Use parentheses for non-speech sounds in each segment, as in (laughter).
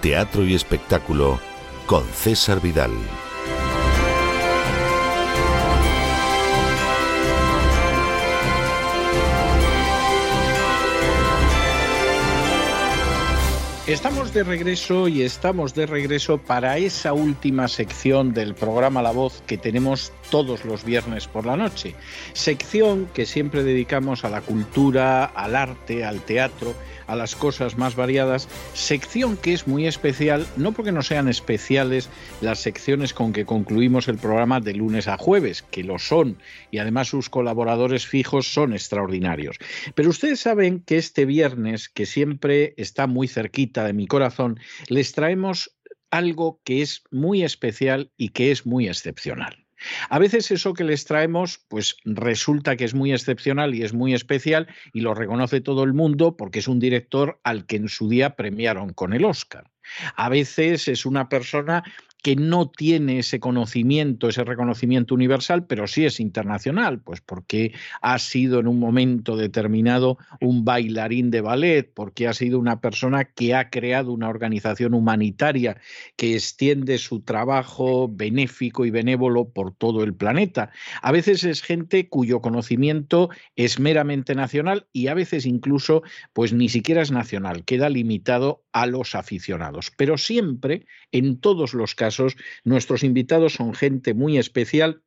Teatro y Espectáculo con César Vidal. Estamos de regreso y estamos de regreso para esa última sección del programa La Voz que tenemos todos los viernes por la noche. Sección que siempre dedicamos a la cultura, al arte, al teatro a las cosas más variadas, sección que es muy especial, no porque no sean especiales las secciones con que concluimos el programa de lunes a jueves, que lo son, y además sus colaboradores fijos son extraordinarios. Pero ustedes saben que este viernes, que siempre está muy cerquita de mi corazón, les traemos algo que es muy especial y que es muy excepcional. A veces eso que les traemos, pues resulta que es muy excepcional y es muy especial y lo reconoce todo el mundo porque es un director al que en su día premiaron con el Oscar. A veces es una persona que no tiene ese conocimiento, ese reconocimiento universal, pero sí es internacional, pues porque ha sido en un momento determinado un bailarín de ballet, porque ha sido una persona que ha creado una organización humanitaria que extiende su trabajo benéfico y benévolo por todo el planeta. A veces es gente cuyo conocimiento es meramente nacional y a veces incluso pues ni siquiera es nacional, queda limitado a los aficionados, pero siempre en todos los casos nuestros invitados son gente muy especial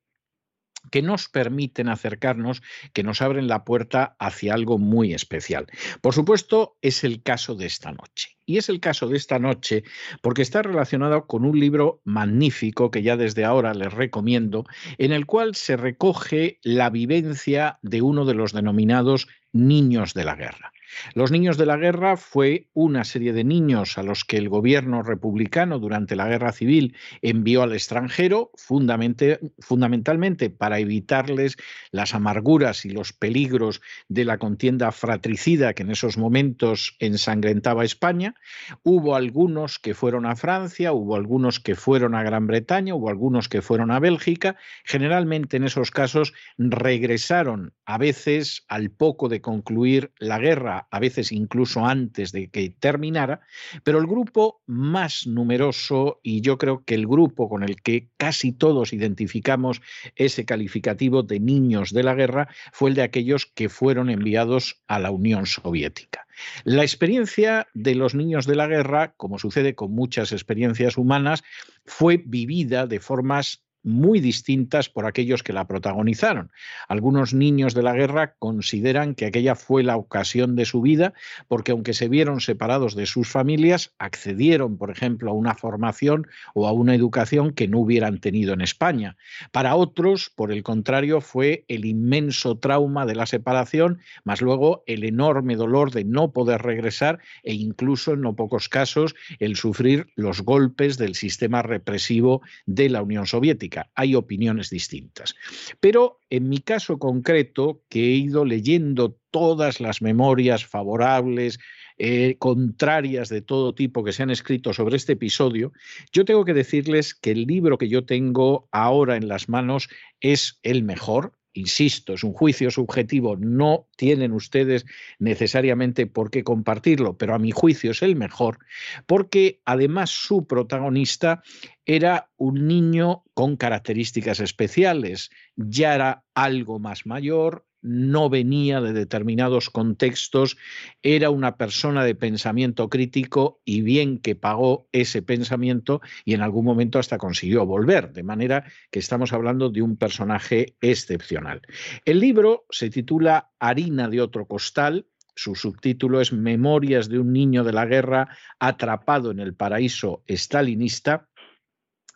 que nos permiten acercarnos, que nos abren la puerta hacia algo muy especial. Por supuesto, es el caso de esta noche. Y es el caso de esta noche porque está relacionado con un libro magnífico que ya desde ahora les recomiendo, en el cual se recoge la vivencia de uno de los denominados niños de la guerra. Los niños de la guerra fue una serie de niños a los que el gobierno republicano durante la guerra civil envió al extranjero, fundamentalmente para evitarles las amarguras y los peligros de la contienda fratricida que en esos momentos ensangrentaba España. Hubo algunos que fueron a Francia, hubo algunos que fueron a Gran Bretaña, hubo algunos que fueron a Bélgica. Generalmente en esos casos regresaron a veces al poco de concluir la guerra a veces incluso antes de que terminara, pero el grupo más numeroso y yo creo que el grupo con el que casi todos identificamos ese calificativo de niños de la guerra fue el de aquellos que fueron enviados a la Unión Soviética. La experiencia de los niños de la guerra, como sucede con muchas experiencias humanas, fue vivida de formas muy distintas por aquellos que la protagonizaron. Algunos niños de la guerra consideran que aquella fue la ocasión de su vida porque aunque se vieron separados de sus familias, accedieron, por ejemplo, a una formación o a una educación que no hubieran tenido en España. Para otros, por el contrario, fue el inmenso trauma de la separación, más luego el enorme dolor de no poder regresar e incluso en no pocos casos el sufrir los golpes del sistema represivo de la Unión Soviética. Hay opiniones distintas. Pero en mi caso concreto, que he ido leyendo todas las memorias favorables, eh, contrarias de todo tipo que se han escrito sobre este episodio, yo tengo que decirles que el libro que yo tengo ahora en las manos es el mejor, insisto, es un juicio subjetivo, no tienen ustedes necesariamente por qué compartirlo, pero a mi juicio es el mejor, porque además su protagonista era un niño con características especiales, ya era algo más mayor, no venía de determinados contextos, era una persona de pensamiento crítico y bien que pagó ese pensamiento y en algún momento hasta consiguió volver, de manera que estamos hablando de un personaje excepcional. El libro se titula Harina de otro costal, su subtítulo es Memorias de un niño de la guerra atrapado en el paraíso estalinista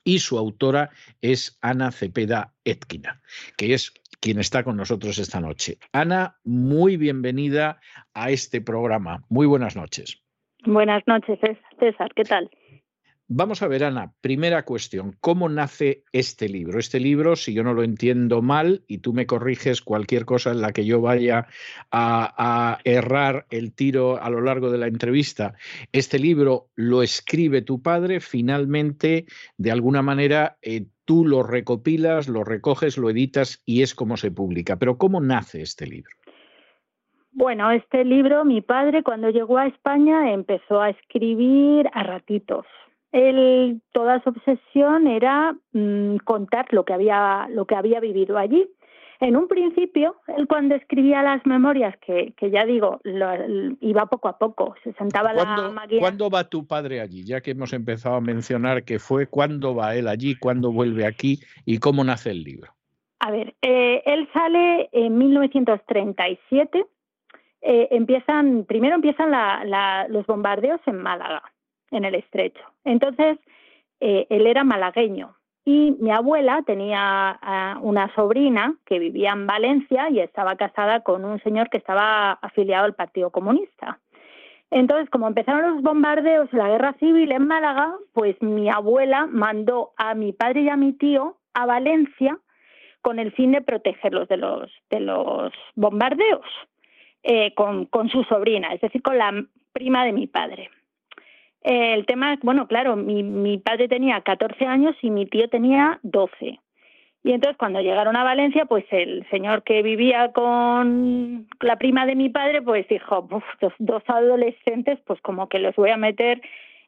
y su autora es Ana Cepeda Etkina, que es quien está con nosotros esta noche. Ana, muy bienvenida a este programa. Muy buenas noches. Buenas noches, César. ¿Qué tal? Vamos a ver, Ana, primera cuestión, ¿cómo nace este libro? Este libro, si yo no lo entiendo mal y tú me corriges cualquier cosa en la que yo vaya a, errar el tiro a lo largo de la entrevista, este libro lo escribe tu padre, finalmente, de alguna manera, eh, tú lo recopilas, lo recoges, lo editas y es como se publica. Pero ¿cómo nace este libro? Bueno, este libro, mi padre cuando llegó a España empezó a escribir a ratitos. Él, toda su obsesión era mm, contar lo que había, lo que había vivido allí. En un principio, él cuando escribía las memorias, que, que ya digo, iba poco a poco, se sentaba la máquina. ¿Cuándo va tu padre allí? Ya que hemos empezado a mencionar que fue, ¿cuándo va él allí? ¿Cuándo vuelve aquí? ¿Y cómo nace el libro? A ver, eh, él sale en 1937. Eh, empiezan, primero empiezan los bombardeos en Málaga, en el estrecho. Entonces, eh, él era malagueño y mi abuela tenía ah, una sobrina que vivía en Valencia y estaba casada con un señor que estaba afiliado al Partido Comunista. Entonces, como empezaron los bombardeos y la guerra civil en Málaga, pues mi abuela mandó a mi padre y a mi tío a Valencia con el fin de protegerlos de los, de los bombardeos eh, con, con su sobrina, es decir, con la prima de mi padre el tema es, bueno, claro, mi, padre tenía 14 años y mi tío tenía 12. Y entonces cuando llegaron a Valencia, pues el señor que vivía con la prima de mi padre, pues dijo, dos adolescentes, pues como que los voy a meter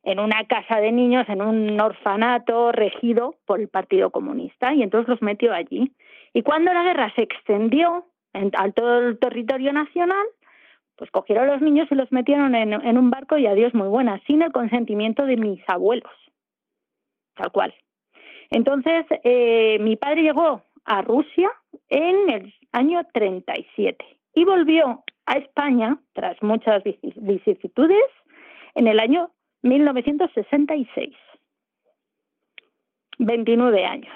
en una casa de niños, en un orfanato regido por el Partido Comunista, y entonces los metió allí. Y cuando la guerra se extendió en, a todo el territorio nacional, pues cogieron a los niños y los metieron en, un barco y adiós muy buena, sin el consentimiento de mis abuelos, tal cual. Entonces, eh, mi padre llegó a Rusia en el año 37 y volvió a España, tras muchas vicisitudes, en el año 1966. 29 años.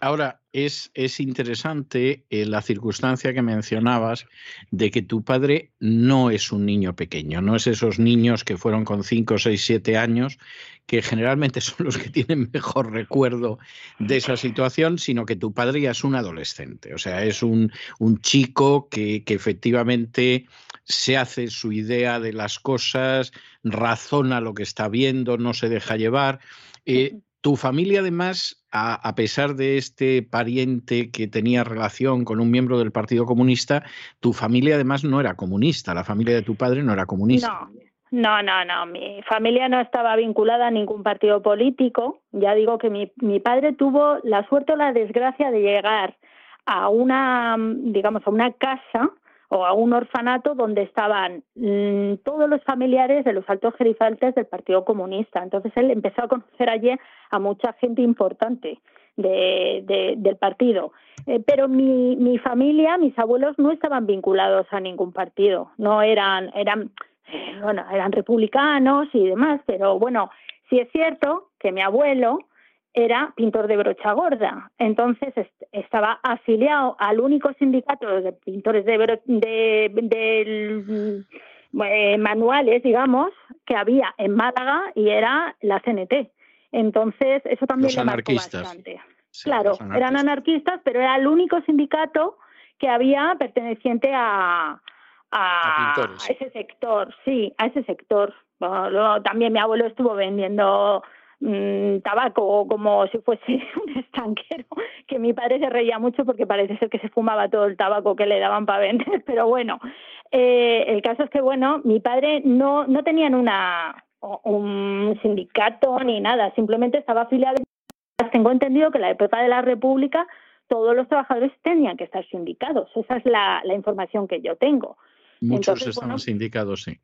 Ahora, es, es interesante eh, la circunstancia que mencionabas de que tu padre no es un niño pequeño, no es esos niños que fueron con 5, 6, 7 años, que generalmente (laughs) son los que tienen mejor recuerdo de esa situación, sino que tu padre ya es un adolescente, o sea, es un, un chico que, que efectivamente se hace su idea de las cosas, razona lo que está viendo, no se deja llevar. Eh, tu familia, además, a, pesar de este pariente que tenía relación con un miembro del Partido Comunista, tu familia, además, no era comunista. La familia de tu padre no era comunista. No, no, no, Mi familia no estaba vinculada a ningún partido político. Ya digo que mi, mi padre tuvo la suerte o la desgracia de llegar a una, digamos, a una casa o a un orfanato donde estaban mm, todos los familiares de los altos gerifaltes del Partido Comunista. Entonces él empezó a conocer allí a mucha gente importante de, del partido. Eh, pero mi, mi familia, mis abuelos no estaban vinculados a ningún partido, no eran, eran, bueno, eran republicanos y demás, pero bueno, sí es cierto que mi abuelo era pintor de brocha gorda. Entonces estaba afiliado al único sindicato de pintores de, de, eh, manuales, digamos, que había en Málaga y era la CNT. Entonces eso también le marcó bastante. claro, eran anarquistas, pero era el único sindicato que había perteneciente a, a, ese sector, sí, a ese sector. también mi abuelo estuvo vendiendo Mm, tabaco como si fuese (laughs) un estanquero, que mi padre se reía mucho porque parece ser que se fumaba todo el tabaco que le daban para vender, (laughs) pero bueno, eh, el caso es que, bueno, mi padre no, no tenían una, un sindicato ni nada, simplemente estaba afiliado. Tengo entendido que la época de la República todos los trabajadores tenían que estar sindicados, esa es la, la información que yo tengo. Muchos estaban sindicados, sí.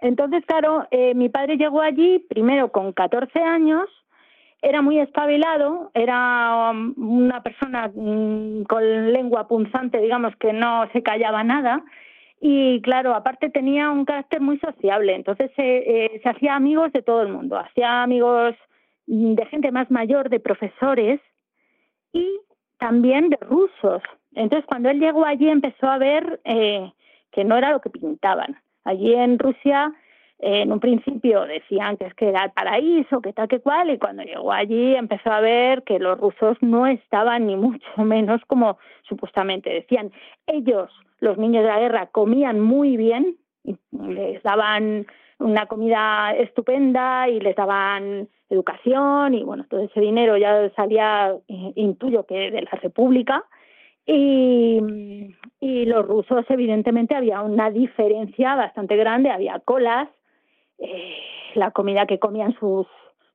Entonces, claro, eh, mi padre llegó allí primero con 14 años, era muy espabilado, era um, una persona mm, con lengua punzante, digamos, que no se callaba nada. Y claro, aparte tenía un carácter muy sociable, entonces eh, se hacía amigos de todo el mundo, hacía amigos mm, de gente más mayor, de profesores y también de rusos. Entonces, cuando él llegó allí empezó a ver eh, que no era lo que pintaban. Allí en Rusia, en un principio decían que es que era el paraíso, que tal que cual, y cuando llegó allí empezó a ver que los rusos no estaban ni (laughs) mucho menos como supuestamente decían. Ellos, los niños de la guerra, comían muy bien, les daban una comida estupenda y les daban educación y bueno, todo ese dinero ya salía, eh, intuyo que de la República, y, y los rusos, evidentemente, había una diferencia bastante grande, había colas, eh, la comida que comían sus,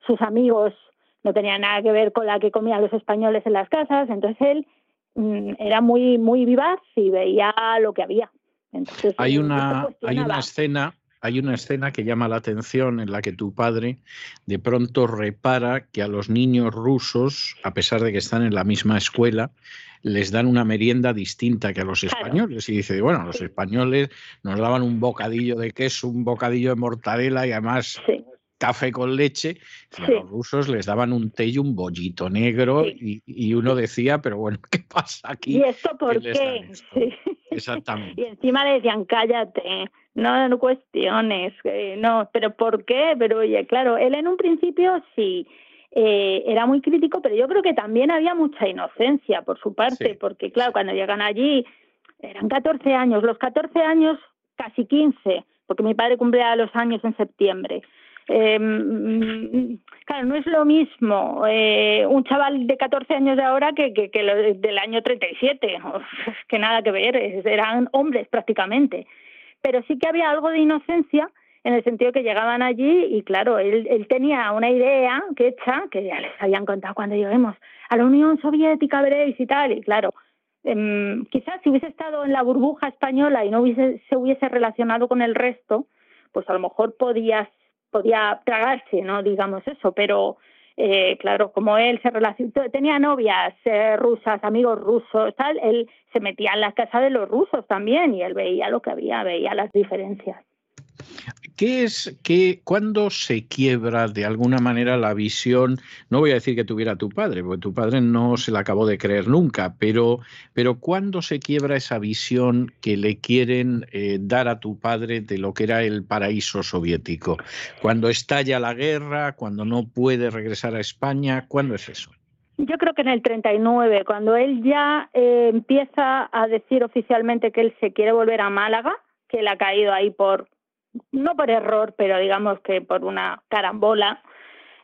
sus amigos no tenía nada que ver con la que comían los españoles en las casas, entonces él mm, era muy, muy vivaz y veía lo que había. Entonces, hay una, hay una escena hay una escena que llama la atención en la que tu padre de pronto repara que a los niños rusos, a pesar de que están en la misma escuela, les dan una merienda distinta que a los españoles. Y dice, bueno, los españoles nos daban un bocadillo de queso, un bocadillo de mortadela y además café con leche. A los rusos les daban un té y un bollito negro y, uno decía, pero bueno, (laughs) ¿qué pasa aquí? ¿Y esto por qué? Exactamente. y encima le decían, cállate, no, no cuestiones, no, pero ¿por qué? Pero oye, claro, él en un principio sí eh, era muy crítico, pero yo creo que también había mucha inocencia por su parte, porque claro, cuando llegan allí eran 14 años, los 14 años casi 15, porque mi padre cumplía los años en septiembre. Eh, claro, no es lo mismo eh, un chaval de 14 años de ahora que, que del año 37, (laughs) que nada que ver, eran hombres prácticamente. Pero sí que había algo de inocencia en el sentido que llegaban allí y claro, él, él tenía una idea que hecha, que ya les habían contado cuando lleguemos a la Unión Soviética, veréis y tal, y claro, eh, quizás si hubiese estado en la burbuja española y no hubiese, se hubiese relacionado con el resto, pues a lo mejor podía, podía tragarse, ¿no? Digamos eso, pero eh, claro, como él se relacionó, tenía novias eh, rusas, amigos rusos, tal, él se metía en la casa de los rusos también y él veía lo que había, veía las diferencias. ¿Qué es que cuando se quiebra de alguna manera la visión? No voy a decir que tuviera tu padre, porque tu padre no se la acabó de creer nunca, pero, pero ¿cuándo se quiebra esa visión que le quieren eh, dar a tu padre de lo que era el paraíso soviético? Cuando estalla la guerra, cuando no puede regresar a España, ¿cuándo es eso? Yo creo que en el 39, cuando él ya eh, empieza a decir oficialmente que él se quiere volver a Málaga, que él ha caído ahí por no por error, pero digamos que por una carambola.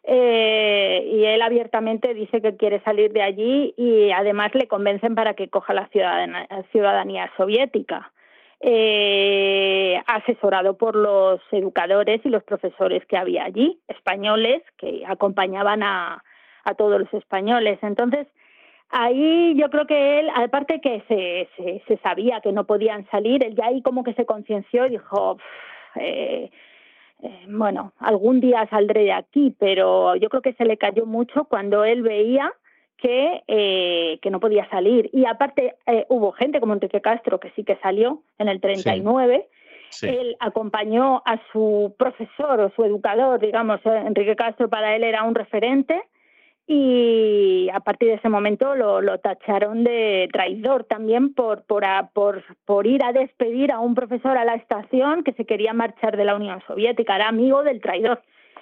Eh, y él abiertamente dice que quiere salir de allí y además le convencen para que coja la ciudadanía, soviética. Eh, asesorado por los educadores y los profesores que había allí, españoles, que acompañaban a, a todos los españoles. Entonces, ahí yo creo que él, aparte que se, se, sabía que no podían salir, él ya ahí como que se concienció y dijo, eh, eh, bueno, algún día saldré de aquí, pero yo creo que se le cayó mucho cuando él veía que, eh, que no podía salir. Y aparte eh, hubo gente como Enrique Castro que sí que salió en el 39. Él acompañó a su profesor o su educador, digamos, Enrique Castro para él era un referente y a partir de ese momento lo, tacharon de traidor también por, por, por, por, ir a despedir a un profesor a la estación que se quería marchar de la Unión Soviética, era amigo del traidor.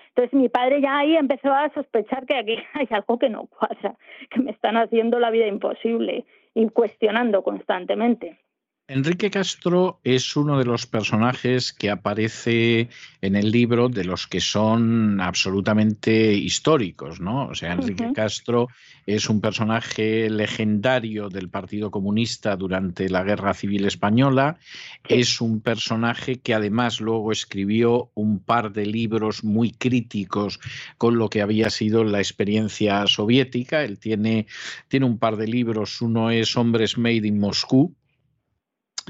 Entonces mi padre ya ahí empezó a sospechar que aquí (laughs) hay algo que no cuadra, que me están haciendo la vida imposible y cuestionando constantemente. Enrique Castro es uno de los personajes que aparece en el libro de los que son absolutamente históricos, ¿no? O sea, Enrique Castro es un personaje legendario del Partido Comunista durante la Guerra Civil Española, es un personaje que además luego escribió un par de libros muy críticos con lo que había sido la experiencia soviética. Él tiene, tiene un par de libros, uno es Hombres Made in Moscú,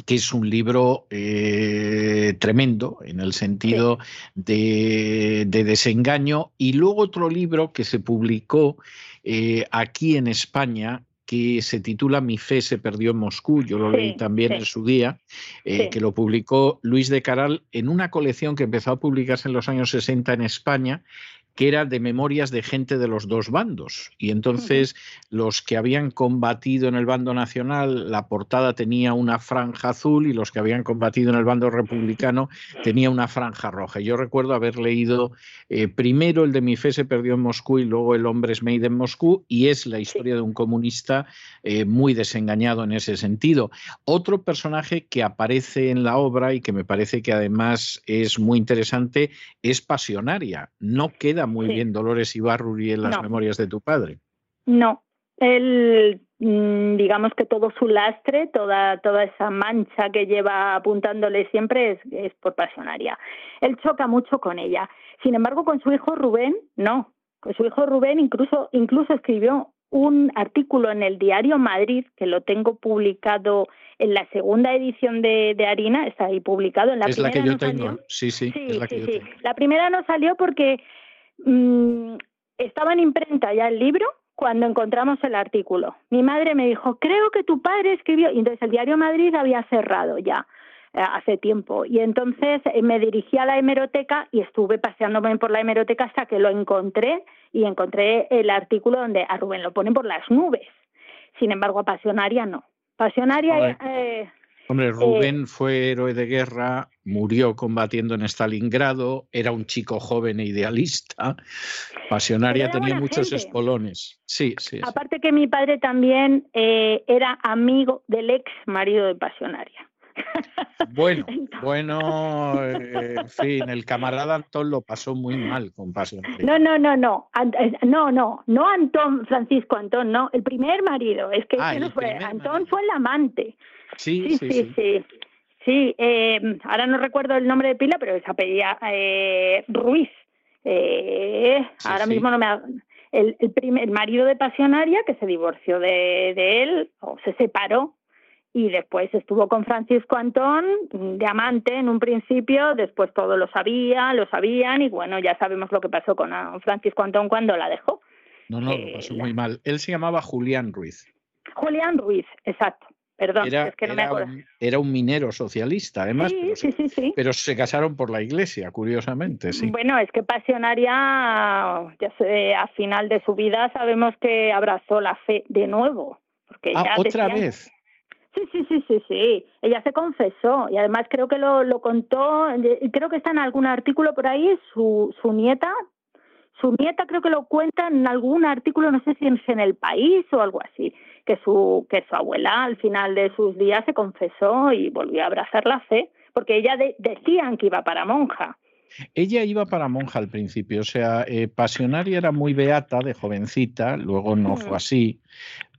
que es un libro eh, tremendo en el sentido de, desengaño, y luego otro libro que se publicó eh, aquí en España, que se titula Mi fe se perdió en Moscú, yo lo leí también en su día, eh, que lo publicó Luis de Caral en una colección que empezó a publicarse en los años 60 en España que era de memorias de gente de los dos bandos. Y entonces los que habían combatido en el bando nacional, la portada tenía una franja azul y los que habían combatido en el bando republicano tenía una franja roja. Yo recuerdo haber leído eh, primero el de Mi fe se perdió en Moscú y luego El hombre es made en Moscú y es la historia de un comunista eh, muy desengañado en ese sentido. Otro personaje que aparece en la obra y que me parece que además es muy interesante es Pasionaria. No queda muy bien Dolores Ibarruri en las memorias de tu padre. No, él, mm, digamos que todo su lastre, toda, toda esa mancha que lleva apuntándole siempre es, es por pasionaria. Él choca mucho con ella. Sin embargo, con su hijo Rubén, no. Con su hijo Rubén incluso, incluso escribió un artículo en el diario Madrid, que lo tengo publicado en la segunda edición de, de Harina, está ahí publicado. En la es la que yo tengo, sí, sí, es la que yo Tengo. La primera no salió porque Mm, estaba en imprenta ya el libro cuando encontramos el artículo. Mi madre me dijo, creo que tu padre escribió, y entonces el diario Madrid había cerrado ya eh, hace tiempo. Y entonces eh, me dirigí a la hemeroteca y estuve paseándome por la hemeroteca hasta que lo encontré y encontré el artículo donde a Rubén lo ponen por las nubes. Sin embargo, a Pasionaria no. Pasionaria... Eh, Hombre, Rubén fue héroe de guerra, murió combatiendo en Stalingrado, era un chico joven e idealista, pasionaria, tenía muchos espolones. Sí, sí. Aparte que mi padre también eh, era amigo del ex marido de pasionaria. Bueno, (laughs) bueno, eh, en fin, el camarada Antón lo pasó muy mal con Pasionaria. No, no, no, no, eh, no, no, no Antón, Francisco Antón, no, el primer marido, es que ah, no fue, Antón fue el amante. Sí, sí, sí. Sí, sí. Eh, ahora no recuerdo el nombre de pila, pero se apellía eh, Ruiz. Eh, ahora mismo no me... El, el, primer, marido de Pasionaria, que se divorció de, de él, o se separó, y después estuvo con Francisco Antón de amante en un principio, después todo lo sabía, lo sabían y bueno, ya sabemos lo que pasó con Francisco Antón cuando la dejó. No, no, lo pasó muy mal. Él se llamaba Julián Ruiz. Julián Ruiz, exacto. Perdón, era, es que no me acuerdo. Un, era un minero socialista, además, sí, pero, sí, se, sí, pero, se, casaron por la iglesia, curiosamente, sí. Bueno, es que Pasionaria, ya sé, a final de su vida sabemos que abrazó la fe de nuevo. Porque ah, otra decían, vez. Sí, sí, sí, sí, sí. Ella se confesó y además creo que lo, lo contó, creo que está en algún artículo por ahí, su, su nieta, su nieta creo que lo cuenta en algún artículo, no sé si en El País o algo así que su, que su abuela al final de sus días se confesó y volvió a abrazar la fe, porque ella de, decían que iba para monja. Ella iba para monja al principio, o sea, eh, Pasionaria era muy beata de jovencita, luego no fue así,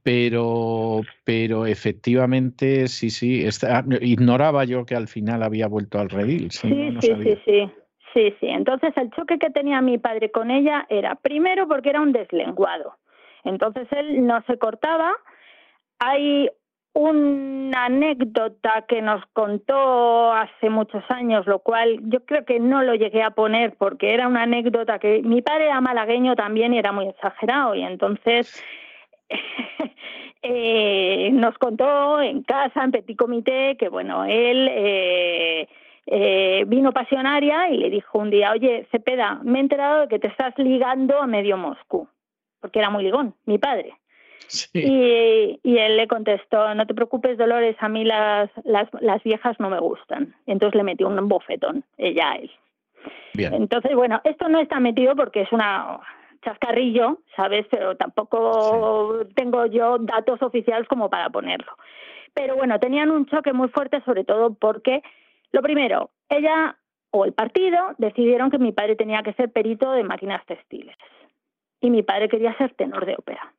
pero, pero efectivamente sí, sí, está, ignoraba yo que al final había vuelto al redil. Sí, sí, no, sí, sí, sí, sí, sí. Entonces el choque que tenía mi padre con ella era, primero, porque era un deslenguado. Entonces él no se cortaba, hay una anécdota que nos contó hace muchos años, lo cual yo creo que no lo llegué a poner porque era una anécdota que mi padre era malagueño también y era muy exagerado y entonces (laughs) eh, nos contó en casa, en Petit Comité, que bueno, él eh, eh, vino pasionaria y le dijo un día, oye, Cepeda, me he enterado de que te estás ligando a medio Moscú, porque era muy ligón, mi padre. Y, y, él le contestó, no te preocupes Dolores, a mí las, las, las viejas no me gustan. Entonces le metió un bofetón, ella a él. Bien. Entonces, bueno, esto no está metido porque es una chascarrillo, ¿sabes? Pero tampoco sí. tengo yo datos oficiales como para ponerlo. Pero bueno, tenían un choque muy fuerte, sobre todo porque, lo primero, ella o el partido decidieron que mi padre tenía que ser perito de máquinas textiles y mi padre quería ser tenor de ópera.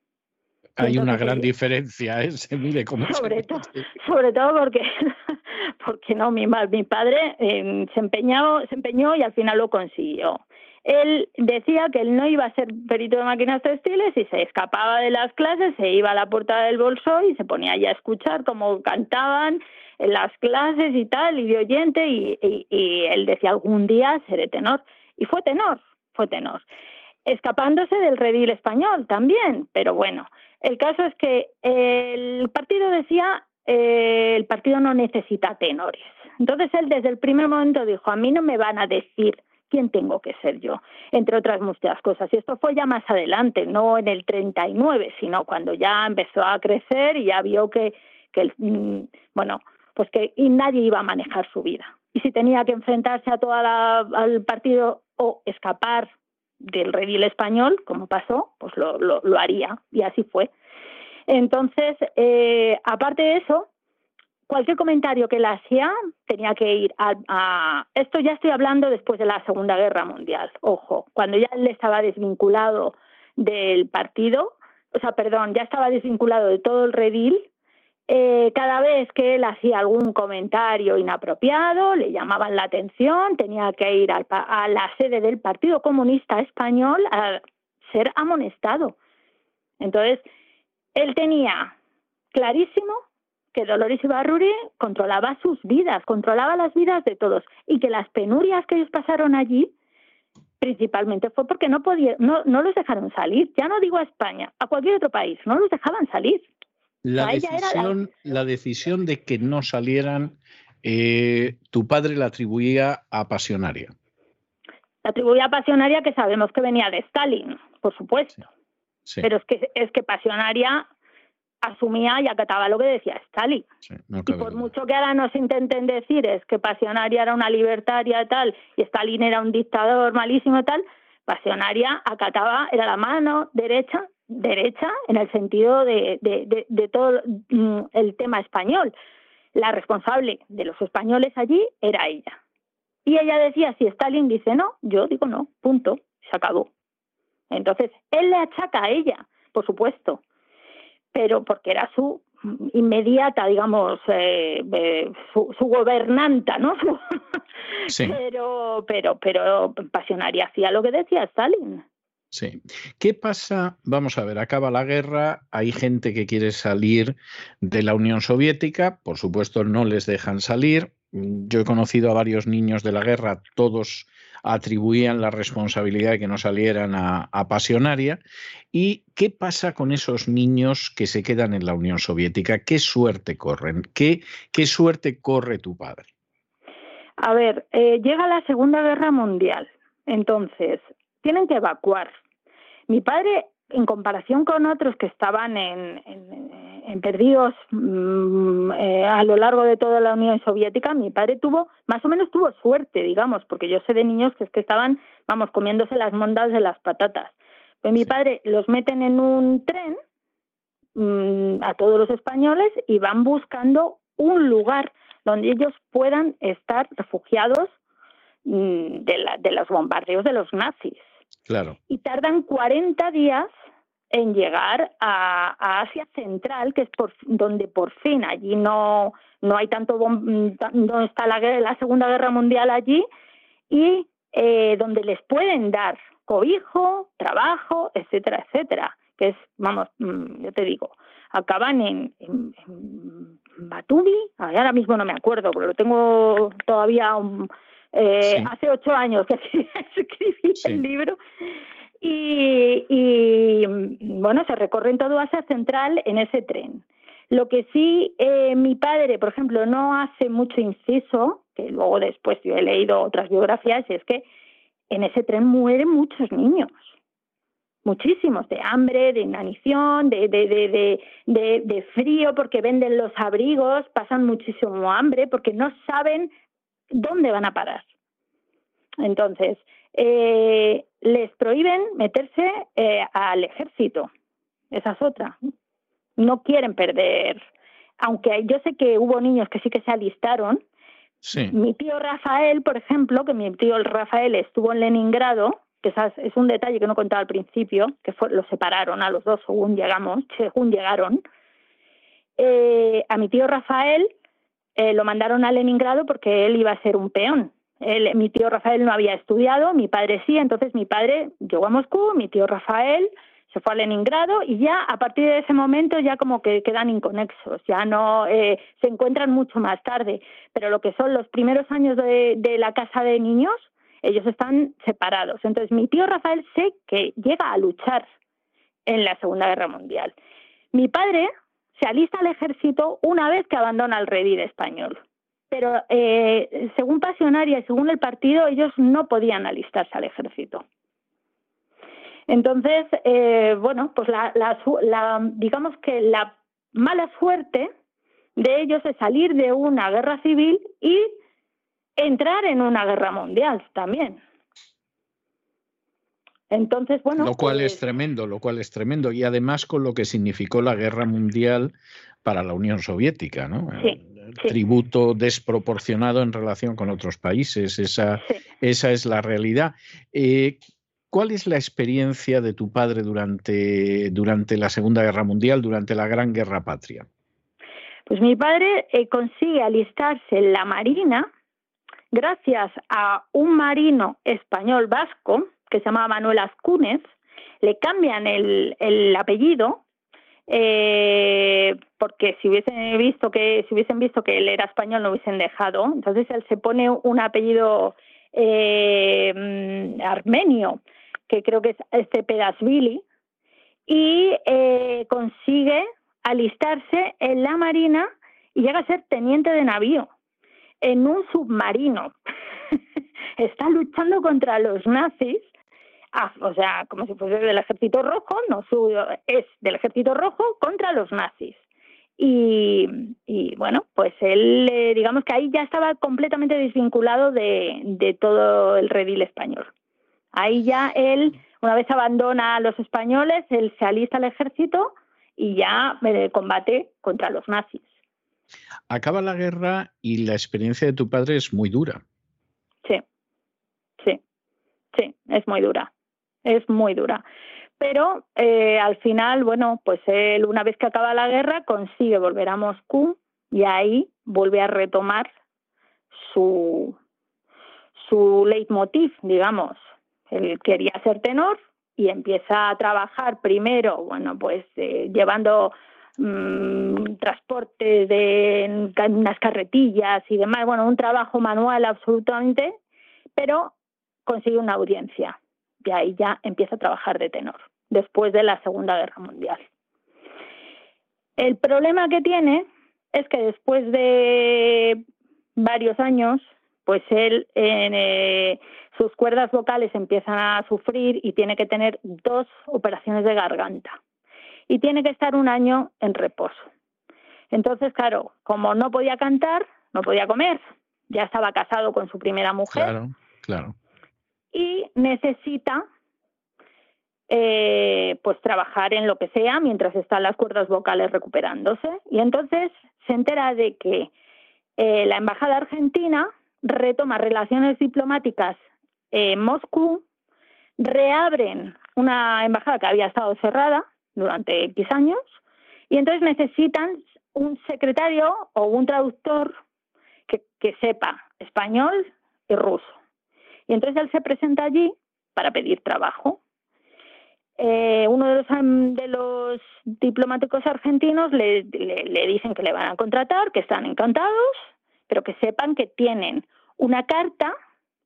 Hay Entonces, una gran diferencia, ¿eh? se mide como sobre, to sobre todo porque, (laughs) porque no, mi, mi padre eh, se, empeñó, se empeñó y al final lo consiguió. Él decía que él no iba a ser perito de máquinas textiles y se escapaba de las clases, se iba a la puerta del bolso y se ponía allá a escuchar cómo cantaban en las clases y tal, y de oyente, y él decía algún día seré tenor. Y fue tenor, fue tenor escapándose del redil español también, pero bueno, el caso es que el partido decía, eh, el partido no necesita tenores. Entonces él desde el primer momento dijo, a mí no me van a decir quién tengo que ser yo, entre otras muchas cosas. Y esto fue ya más adelante, no en el 39, sino cuando ya empezó a crecer y ya vio que, que mm, bueno, pues que nadie iba a manejar su vida. Y si tenía que enfrentarse a toda la, al partido o escapar del redil español, como pasó, pues lo, lo, lo haría y así fue. Entonces, eh, aparte de eso, cualquier comentario que la hacía tenía que ir a, a, Esto ya estoy hablando después de la Segunda Guerra Mundial, ojo, cuando ya él estaba desvinculado del partido, o sea, perdón, ya estaba desvinculado de todo el redil, eh, cada vez que él hacía algún comentario inapropiado, le llamaban la atención, tenía que ir al, a la sede del Partido Comunista Español a ser amonestado. Entonces, él tenía clarísimo que Dolores Ibarruri controlaba sus vidas, controlaba las vidas de todos y que las penurias que ellos pasaron allí principalmente fue porque no podía, no, no los dejaron salir, ya no digo a España, a cualquier otro país, no los dejaban salir. La, decisión, la... la decisión de que no salieran, eh, tu padre la atribuía a Pasionaria. La atribuía a Pasionaria que sabemos que venía de Stalin, por supuesto. Sí. Sí. Pero es que, es que Pasionaria asumía y acataba lo que decía Stalin. Sí, no y por mucho que ahora nos intenten decir es que Pasionaria era una libertaria tal, y Stalin era un dictador malísimo y tal, Pasionaria acataba, era la mano derecha derecha en el sentido de, de, de, de, todo el tema español. La responsable de los españoles allí era ella. Y ella decía, si Stalin dice no, yo digo no, punto, se acabó. Entonces, él le achaca a ella, por supuesto, pero porque era su inmediata, digamos, eh, eh, su, su, gobernanta, ¿no? (laughs) Sí. Pero, pero, pero Pasionaria hacía lo que decía Stalin. Sí. ¿Qué pasa? Vamos a ver, acaba la guerra, hay gente que quiere salir de la Unión Soviética, por supuesto no les dejan salir, Yo he conocido a varios niños de la guerra, todos atribuían la responsabilidad de que no salieran a, pasionaria. ¿Y qué pasa con esos niños que se quedan en la Unión Soviética? ¿Qué suerte corren? ¿Qué, qué suerte corre tu padre? A ver, eh, llega la Segunda Guerra Mundial, entonces tienen que evacuar. Mi padre, en comparación con otros que estaban en, perdidos mm, eh, a lo largo de toda la Unión Soviética, mi padre tuvo, más o menos tuvo suerte, digamos, porque yo sé de niños que es que estaban, vamos, comiéndose las mondas de las patatas. Pues mi padre los meten en un tren mm, a todos los españoles y van buscando un lugar donde ellos puedan estar refugiados mm, de, la, de los bombardeos de los nazis. Claro. Y tardan 40 días en llegar a, Asia Central, que es por, donde por fin allí no, no hay tanto, no está la, la Segunda Guerra Mundial allí, y eh, donde les pueden dar cobijo, trabajo, etcétera, etcétera, que es, vamos, mm, yo te digo, acaban en, en, Batumi, ahora mismo no me acuerdo, pero lo tengo todavía eh, hace ocho años que (laughs) escribí el libro. Y, y, bueno, se recorren todo Asia Central en ese tren. Lo que sí, eh, mi padre, por ejemplo, no hace mucho inciso, que luego después yo he leído otras biografías, y es que en ese tren mueren muchos niños muchísimos, de hambre, de inanición, de, de, de, de, de frío, porque venden los abrigos, pasan muchísimo hambre, porque no saben dónde van a parar. Entonces, eh, les prohíben meterse eh, al ejército. Esa es otra. No quieren perder. Aunque yo sé que hubo niños que sí que se alistaron. Mi tío Rafael, por ejemplo, que mi tío Rafael estuvo en Leningrado, que es un detalle que no contaba al principio, que fue, los separaron a los dos según llegamos, según llegaron. Eh, a mi tío Rafael eh, lo mandaron a Leningrado porque él iba a ser un peón. Mi tío Rafael no había estudiado, mi padre sí, entonces mi padre llegó a Moscú, mi tío Rafael se fue a Leningrado y ya a partir de ese momento ya como que quedan inconexos, ya no eh, se encuentran mucho más tarde, pero lo que son los primeros años de, de la casa de niños, ellos están separados. Entonces, mi tío Rafael sé que llega a luchar en la Segunda Guerra Mundial. Mi padre se alista al ejército una vez que abandona el redil español. Pero eh, según Pasionaria y según el partido, ellos no podían alistarse al ejército. Entonces, eh, bueno, pues la, digamos que la mala suerte de ellos es salir de una guerra civil y entrar en una guerra mundial también. Entonces, bueno. Lo cual es pues tremendo, lo cual es tremendo. Y además con lo que significó la guerra mundial para la Unión Soviética, ¿no? Sí, Tributo desproporcionado en relación con otros países. Esa, esa es la realidad. Eh, ¿Cuál es la experiencia de tu padre durante, durante la Segunda Guerra Mundial, durante la Gran Guerra Patria? Pues mi padre eh, consigue alistarse en la Marina gracias a un marino español vasco que se llamaba Manuel Ascúnez, le cambian el, el apellido eh, porque si hubiesen visto que si hubiesen visto que él era español no hubiesen dejado entonces él se pone un apellido eh, mm, armenio que creo que es este Pedasvili y eh, consigue alistarse en la marina y llega a ser teniente de navío en un submarino. (laughs) Está luchando contra los nazis, ah, o sea, como si fuese del ejército rojo, no es del ejército rojo contra los nazis. Y, bueno, pues él, eh, digamos que ahí ya estaba completamente desvinculado de, de todo el redil español. Ahí ya él, una vez abandona a los españoles, él se alista al ejército y ya eh, combate contra los nazis. Acaba la guerra y la experiencia de tu padre es muy dura. Sí, sí, sí, es muy dura, es muy dura. Pero eh, al final, bueno, pues él una vez que acaba la guerra consigue volver a Moscú y ahí vuelve a retomar su, su leitmotiv, digamos. Él quería ser tenor y empieza a trabajar primero, bueno, pues eh, llevando mm, transporte de unas carretillas y demás, bueno, un trabajo manual absolutamente, pero consigue una audiencia y ahí ya empieza a trabajar de tenor, después de la Segunda Guerra Mundial. El problema que tiene es que después de varios años, pues él eh, sus cuerdas vocales empiezan a sufrir y tiene que tener dos operaciones de garganta y tiene que estar un año en reposo. Entonces, claro, como no podía cantar, no podía comer, ya estaba casado con su primera mujer. Claro, claro. Y necesita eh, pues trabajar en lo que sea mientras están las cuerdas vocales recuperándose. Y entonces se entera de que eh, la embajada argentina retoma relaciones diplomáticas en Moscú, reabren una embajada que había estado cerrada durante X años y entonces necesitan un secretario o un traductor que, que sepa español y ruso. Y entonces él se presenta allí para pedir trabajo. Eh, uno de los, de los diplomáticos argentinos le, le, dicen que le van a contratar, que están encantados, pero que sepan que tienen una carta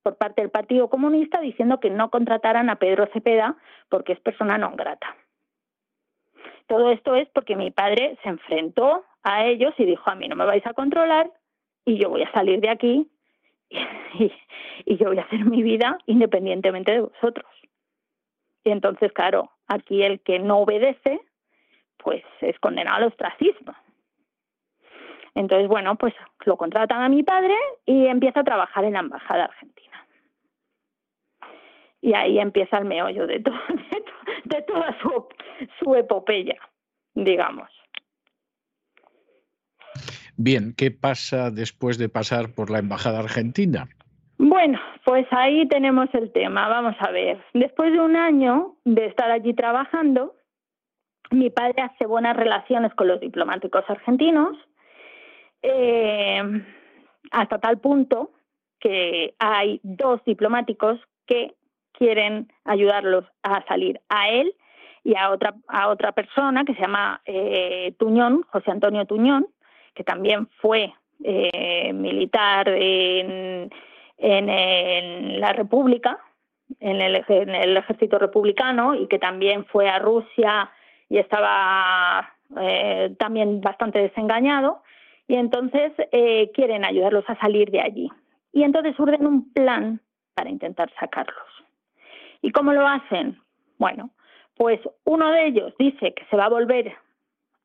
por parte del Partido Comunista diciendo que no contrataran a Pedro Cepeda porque es persona no grata. Todo esto es porque mi padre se enfrentó a ellos y dijo, a mí no me vais a controlar y yo voy a salir de aquí (laughs) y, yo voy a hacer mi vida independientemente de vosotros. Y entonces, claro, aquí el que no obedece, pues es condenado al ostracismo. Entonces, bueno, pues lo contratan a mi padre y empieza a trabajar en la Embajada Argentina. Y ahí empieza el meollo de, (laughs) de toda su epopeya, digamos. Bien, ¿qué pasa después de pasar por la Embajada Argentina? Bueno, pues ahí tenemos el tema. Vamos a ver. Después de un año de estar allí trabajando, mi padre hace buenas relaciones con los diplomáticos argentinos, eh, hasta tal punto que hay dos diplomáticos que quieren ayudarlos a salir a él y a otra, a otra persona que se llama eh, Tuñón, José Antonio Tuñón, que también fue eh, militar en, en, la República, en el, en el, ejército republicano y que también fue a Rusia y estaba eh, también bastante desengañado y entonces quieren ayudarlos a salir de allí. Y entonces urden un plan para intentar sacarlos. ¿Y cómo lo hacen? Bueno, pues uno de ellos dice que se va a volver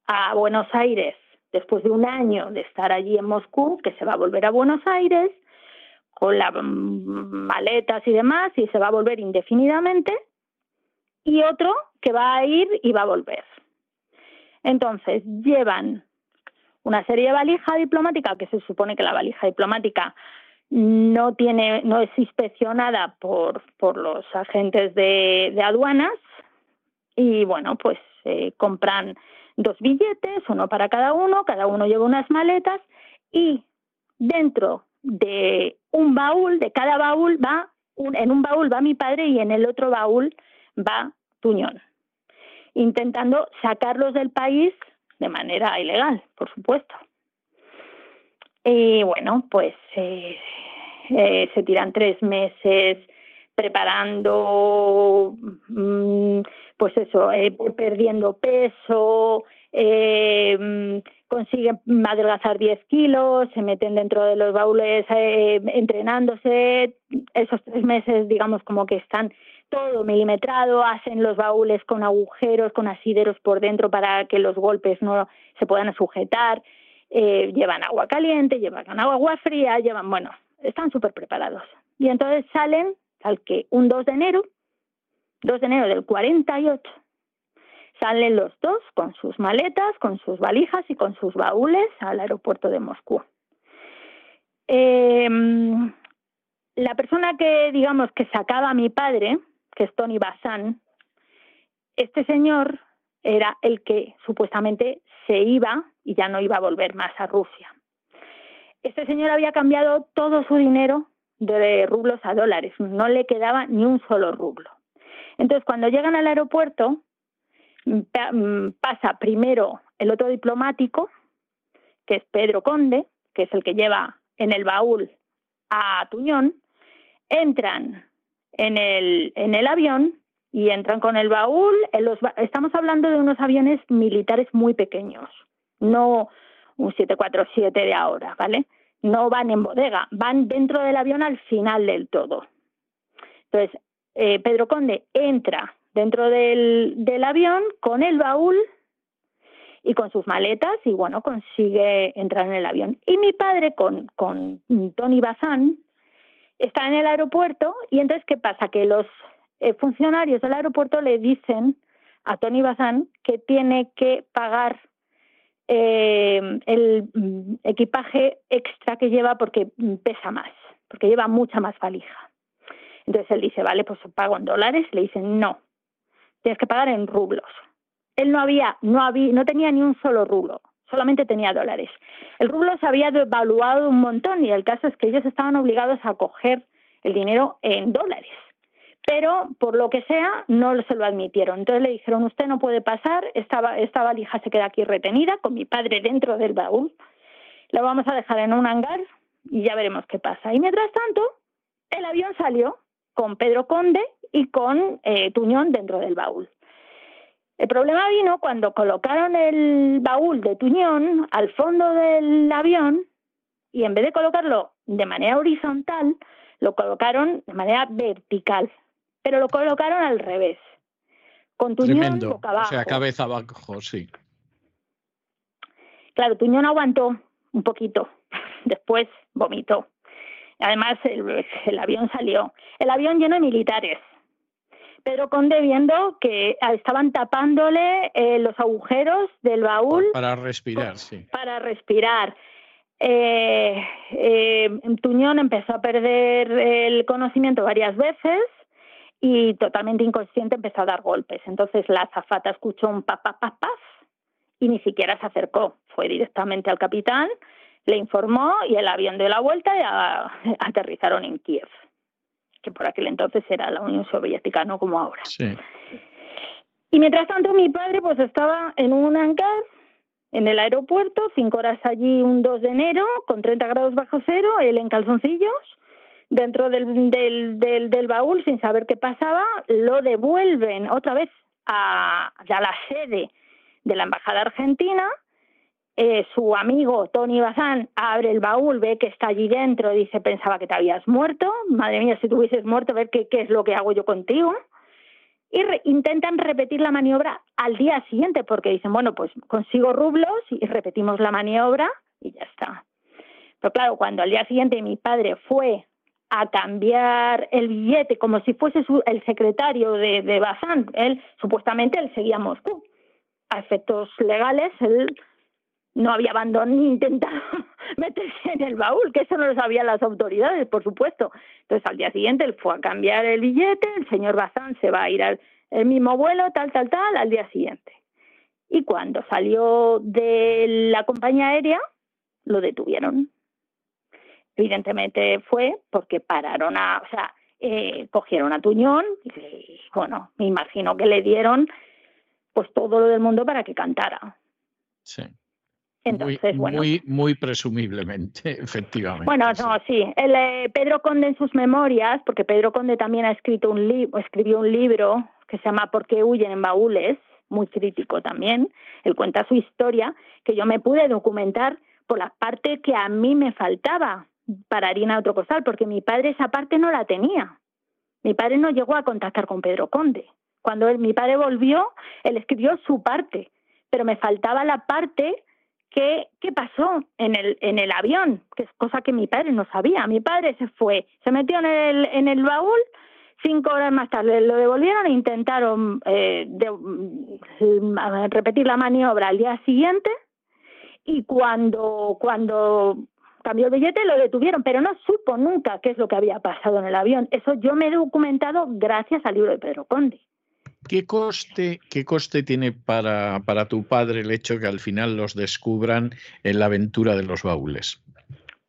a Buenos Aires después de un año de estar allí en Moscú, que se va a volver a Buenos Aires con las mm, maletas y demás y se va a volver indefinidamente y otro que va a ir y va a volver. Entonces, llevan una serie de valija diplomática, que se supone que la valija diplomática no tiene, no es inspeccionada por, por los agentes de, aduanas y bueno, pues eh, compran dos billetes, uno para cada uno, cada uno lleva unas maletas y dentro de un baúl, de cada baúl va, en un baúl va mi padre y en el otro baúl va Tuñón, intentando sacarlos del país de manera ilegal, por supuesto. Y bueno, pues eh, eh, se tiran tres meses preparando, mm, pues eso, eh, perdiendo peso, eh, consiguen adelgazar 10 kilos, se meten dentro de los baúles entrenándose, esos tres meses digamos como que están todo milimetrado, hacen los baúles con agujeros, con asideros por dentro para que los golpes no se puedan sujetar, eh, llevan agua caliente, llevan agua fría, llevan, bueno, están súper preparados. Y entonces salen, al que un 2 de enero, 2 de enero del 48, salen los dos con sus maletas, con sus valijas y con sus baúles al aeropuerto de Moscú. Em, la persona que, digamos, que sacaba a mi padre, que es Tony Bazán, este señor era el que supuestamente se iba y ya no iba a volver más a Rusia. Este señor había cambiado todo su dinero de rublos a dólares, no le quedaba ni un solo rublo. Entonces, cuando llegan al aeropuerto, mm, pasa primero el otro diplomático, que es Pedro Conde, que es el que lleva en el baúl a Tuñón, entran en el, en el avión y entran con el baúl. estamos hablando de unos aviones militares muy pequeños, no un 747 de ahora, ¿vale? No van en bodega, van dentro del avión al final del todo. Entonces, eh, Pedro Conde entra dentro del, avión con el baúl y con sus maletas y bueno, consigue entrar en el avión. Y mi padre con, con Tony Bazán está en el aeropuerto y entonces ¿qué pasa? Que los eh, funcionarios del aeropuerto le dicen a Tony Bazán que tiene que pagar eh, el mm, equipaje extra que lleva porque pesa más, porque lleva mucha más valija. Entonces él dice, vale, pues pago en dólares. Le dicen, no, tienes que pagar en rublos. Él no había, no había, no tenía ni un solo rublo, solamente tenía dólares. El rublo se había devaluado un montón y el caso es que ellos estaban obligados a coger el dinero en dólares pero por lo que sea no se lo admitieron. Entonces le dijeron, usted no puede pasar, esta, esta valija se queda aquí retenida con mi padre dentro del baúl, la vamos a dejar en un hangar y ya veremos qué pasa. Y mientras tanto, el avión salió con Pedro Conde y con eh, Tuñón dentro del baúl. El problema vino cuando colocaron el baúl de Tuñón al fondo del avión y en vez de colocarlo de manera horizontal, lo colocaron de manera vertical pero lo colocaron al revés. Con Tuñón boca abajo. O sea, cabeza abajo, sí. Claro, Tuñón aguantó un poquito, (laughs) después vomitó. Además, el, avión salió. El avión lleno de militares. Pedro Conde viendo que estaban tapándole eh, los agujeros del baúl. Para respirar, sí. Para respirar. Eh, eh, Tuñón empezó a perder el conocimiento varias veces y totalmente inconsciente empezó a dar golpes. Entonces la azafata escuchó un pa, pa, pa, y ni siquiera se acercó. Fue directamente al capitán, le informó y el avión dio la vuelta y aterrizaron en Kiev, que por aquel entonces era la Unión Soviética, no como ahora. Y mientras tanto mi padre pues estaba en un hangar en el aeropuerto, cinco horas allí un 2 de enero, con 30 grados bajo cero, él en calzoncillos, dentro del, del, del, baúl sin saber qué pasaba, lo devuelven otra vez a, la sede de la Embajada Argentina. Eh, su amigo Tony Bazán abre el baúl, ve que está allí dentro, dice, pensaba que te habías muerto, madre mía, si te hubieses muerto, ver qué, es lo que hago yo contigo. Y intentan repetir la maniobra al día siguiente, porque dicen, bueno, pues consigo rublos y repetimos la maniobra y ya está. Pero claro, cuando al día siguiente mi padre fue a cambiar el billete como si fuese el secretario de, de Bazán. Él, supuestamente, él seguía Moscú. A efectos legales, él no había abandonado ni intentado (laughs) meterse en el baúl, que eso no lo sabían las autoridades, por supuesto. Entonces, al día siguiente, él fue a cambiar el billete, el señor Bazán se va a ir al mismo vuelo, tal, tal, tal, al día siguiente. Y cuando salió de la compañía aérea, lo detuvieron evidentemente fue porque pararon a, o sea, eh, cogieron a Tuñón y, bueno, me imagino que le dieron pues todo lo del mundo para que cantara. Sí. Entonces, muy, bueno. Muy, muy presumiblemente, (laughs) efectivamente. Bueno, no, sí. El, eh, Pedro Conde en sus memorias, porque Pedro Conde también ha escrito un libro, escribió un libro que se llama ¿Por qué huyen en baúles? Muy crítico también. Él cuenta su historia, que yo me pude documentar por la parte que a mí me faltaba, para harina otro costal, porque mi padre esa parte no la tenía. Mi padre no llegó a contactar con Pedro Conde. Cuando mi padre volvió, él escribió su parte, pero me faltaba la parte ¿qué pasó en el, en el avión, que es cosa que mi padre no sabía. Mi padre se fue, se metió en el, en el baúl, cinco horas más tarde lo devolvieron e intentaron eh, mm, repetir la maniobra al día siguiente y cuando, cuando cambió el billete lo detuvieron, pero no supo nunca qué es lo que había pasado en el avión. Eso yo me he documentado gracias al libro de Pedro Conde. ¿Qué coste, qué coste tiene para, para tu padre el hecho que al final los descubran en la aventura de los baúles?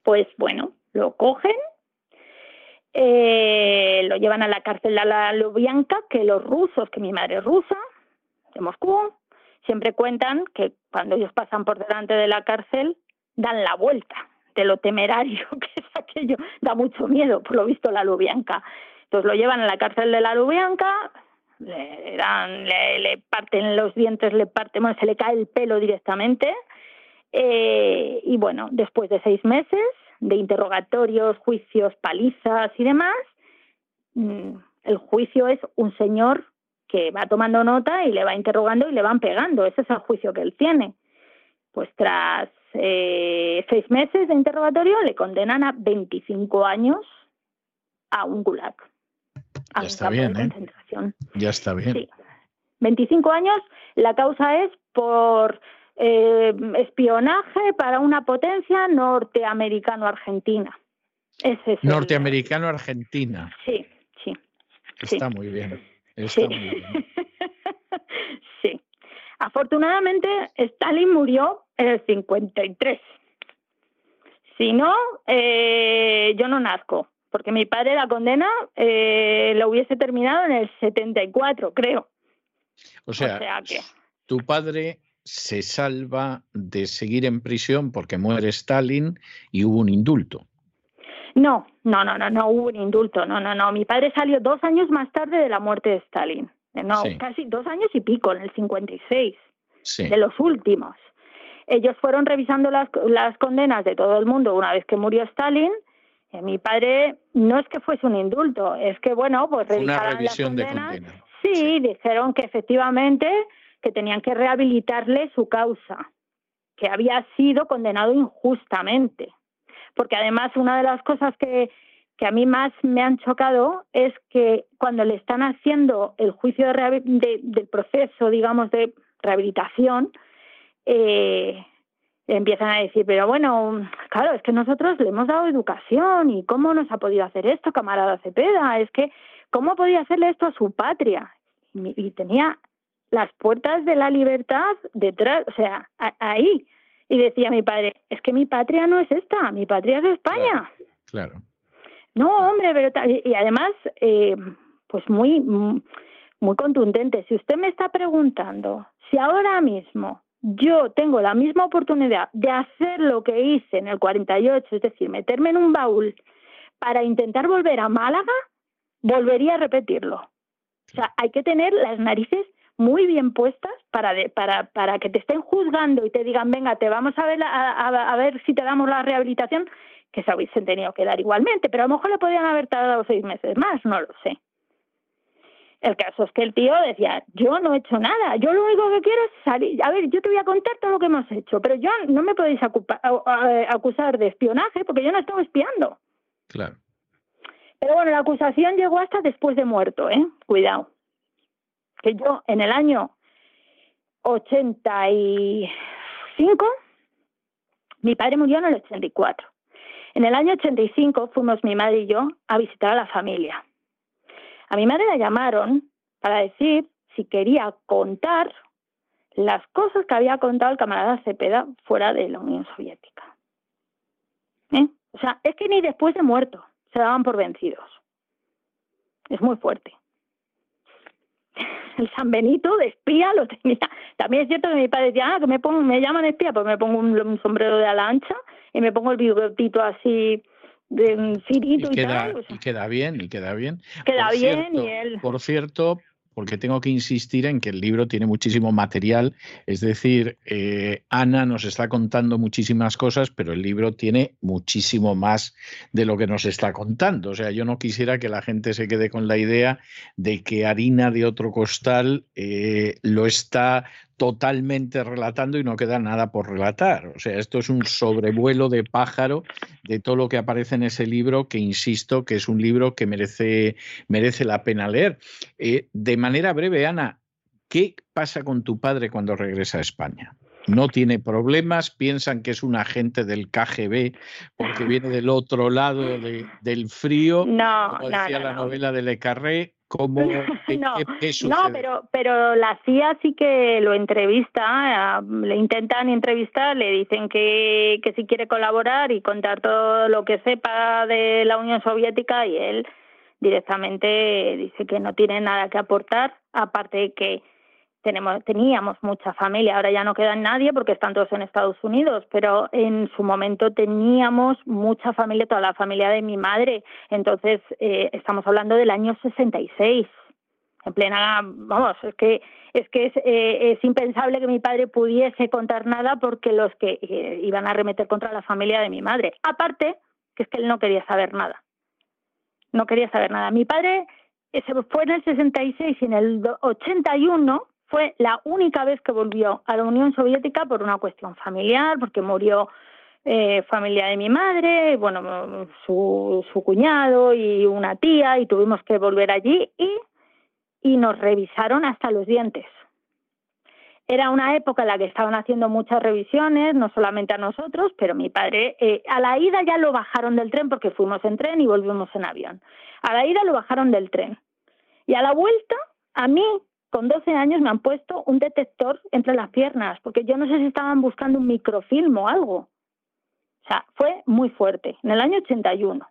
Pues bueno, lo cogen, eh, lo llevan a la cárcel de la Lubyanka, que los rusos, que mi madre es rusa, de Moscú, siempre cuentan que cuando ellos pasan por delante de la cárcel, dan la vuelta de lo temerario (laughs) que es aquello, da mucho miedo, por lo visto, la Lubianca. Entonces lo llevan a la cárcel de la Lubianca, le, dan, le, parten los dientes, le parten, bueno, se le cae el pelo directamente. Eh, y bueno, después de seis meses de interrogatorios, juicios, palizas y demás, mm, el juicio es un señor que va tomando nota y le va interrogando y le van pegando. Ese es el juicio que él tiene. Pues tras eh, seis meses de interrogatorio le condenan a 25 años a un gulag. Ya está bien, ¿eh? Ya está bien. Sí. 25 años, la causa es por eh, espionaje para una potencia norteamericano-argentina. Norteamericano-argentina. Sí, sí. Está muy bien. Está muy bien. (laughs) sí. Afortunadamente, Stalin murió en el 53. Si no, eh, yo no nazco, porque mi padre la condena eh, la hubiese terminado en el 74, creo. O sea, que... tu padre se salva de seguir en prisión porque muere Stalin y hubo un indulto. No, no, no, no, no hubo un indulto, no, no, no. Mi padre salió dos años más tarde de la muerte de Stalin. No, casi dos años y pico, en el 56, sí. de los últimos. Ellos fueron revisando las, las condenas de todo el mundo una vez que murió Stalin. Eh, mi padre no es que fuese un indulto, es que, bueno, pues Una revisión las condenas. de condena. Sí, dijeron que efectivamente que tenían que rehabilitarle su causa, que había sido condenado injustamente. Porque además una de las cosas que, que a mí más me han chocado es que cuando le están haciendo el juicio de, del proceso, digamos, de rehabilitación, eh, empiezan a decir, pero bueno, claro, es que nosotros le hemos dado educación y cómo nos ha podido hacer esto, camarada Cepeda, es que cómo podía hacerle esto a su patria. Y, tenía las puertas de la libertad detrás, o sea, ahí. Y decía mi padre, es que mi patria no es esta, mi patria es España. Claro. No, hombre, pero y además, eh, pues muy, muy contundente. Si usted me está preguntando si ahora mismo yo tengo la misma oportunidad de hacer lo que hice en el 48, es decir, meterme en un baúl para intentar volver a Málaga, volvería a repetirlo. O sea, hay que tener las narices muy bien puestas para, para, para que te estén juzgando y te digan, venga, te vamos a ver, a, ver si te damos la rehabilitación, que se hubiesen tenido que dar igualmente, pero a lo mejor le podían haber tardado seis meses más, no lo sé. El caso es que el tío decía, yo no he hecho nada, yo lo único que quiero es salir. A ver, yo te voy a contar todo lo que hemos hecho, pero yo no me podéis acusar de espionaje porque yo no estoy espiando. Claro. Pero bueno, la acusación llegó hasta después de muerto, ¿eh? Cuidado. Que yo en el año 85, mi padre murió en el 84. En el año 85 fuimos mi madre y yo a visitar a la familia. A mi madre la llamaron para decir si quería contar las cosas que había contado el camarada Cepeda fuera de la Unión Soviética. ¿Eh? O sea, es que ni después de muerto se daban por vencidos. Es muy fuerte. El San Benito de espía lo tenía. También es cierto que mi padre decía, ah, que me, pongo, me llaman espía, pues me pongo un, sombrero de ala ancha y me pongo el bigotito así de cirito y, queda, y queda bien, y queda bien. Queda bien y él... Por cierto, porque tengo que insistir en que el libro tiene muchísimo material, es decir, eh, Ana nos está contando muchísimas cosas, pero el libro tiene muchísimo más de lo que nos está contando. O sea, yo no quisiera que la gente se quede con la idea de que harina de otro costal eh, lo está totalmente relatando y no queda nada por relatar. O sea, esto es un sobrevuelo de pájaro de todo lo que aparece en ese libro, que insisto que es un libro que merece, merece la pena leer. Eh, de manera breve, Ana, ¿qué pasa con tu padre cuando regresa a España? no tiene problemas, piensan que es un agente del KGB porque viene del otro lado del frío, no, como decía la novela de Le Carré, ¿Cómo, (laughs) no, no, pero, pero la CIA sí que lo entrevista, le intentan entrevistar, le dicen que, que si quiere colaborar y contar todo lo que sepa de la Unión Soviética y él directamente dice que no tiene nada que aportar, aparte de que tenemos, teníamos mucha familia, ahora ya no queda nadie porque están todos en Estados Unidos, pero en su momento teníamos mucha familia, toda la familia de mi madre, entonces eh, estamos hablando del año 66, en plena, vamos, es que es que es, eh, es, impensable que mi padre pudiese contar nada porque los que eh, iban a remeter contra la familia de mi madre. Aparte, que es que él no quería saber nada. No quería saber nada. Mi padre se fue en el 66 y en el 81 fue la única vez que volvió a la Unión Soviética por una cuestión familiar, porque murió eh, familia de mi madre, bueno, su, su cuñado y una tía, y tuvimos que volver allí y, y nos revisaron hasta los dientes. Era una época en la que estaban haciendo muchas revisiones, no solamente a nosotros, pero mi padre, eh, a la ida ya lo bajaron del tren porque fuimos en tren y volvimos en avión. A la ida lo bajaron del tren. Y a la vuelta, a mí, con 12 años, me han puesto un detector entre las piernas, porque yo no sé si estaban buscando un microfilm o algo. O sea, fue muy fuerte, en el año 81.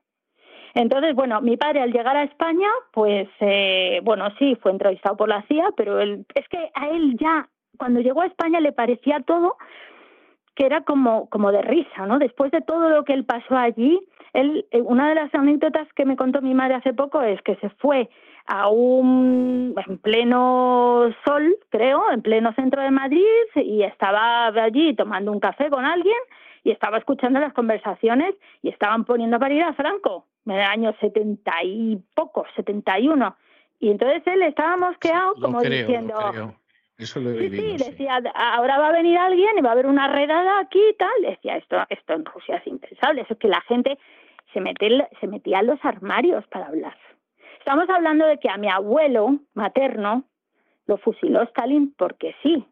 Entonces, bueno, mi padre al llegar a España, pues, eh, bueno, sí, fue entrevistado por la CIA, pero él, es que a él ya, cuando llegó a España, le parecía todo que era como, como de risa, ¿no? Después de todo lo que él pasó allí, él, eh, una de las anécdotas que me contó mi madre hace poco es que se fue a un en pleno sol, creo, en pleno centro de Madrid y estaba allí tomando un café con alguien y estaba escuchando las conversaciones y estaban poniendo para ir a Franco, en el año setenta y poco, setenta y uno. Y entonces él estaba mosqueado como diciendo... Eso lo sí, sí, decía, ahora va a venir alguien y va a haber una redada aquí y tal. Decía, esto, esto en Rusia es impensable. Eso es que la gente se, mete, se metía en los armarios para hablar. Estamos hablando de que a mi abuelo materno lo fusiló Stalin porque sí,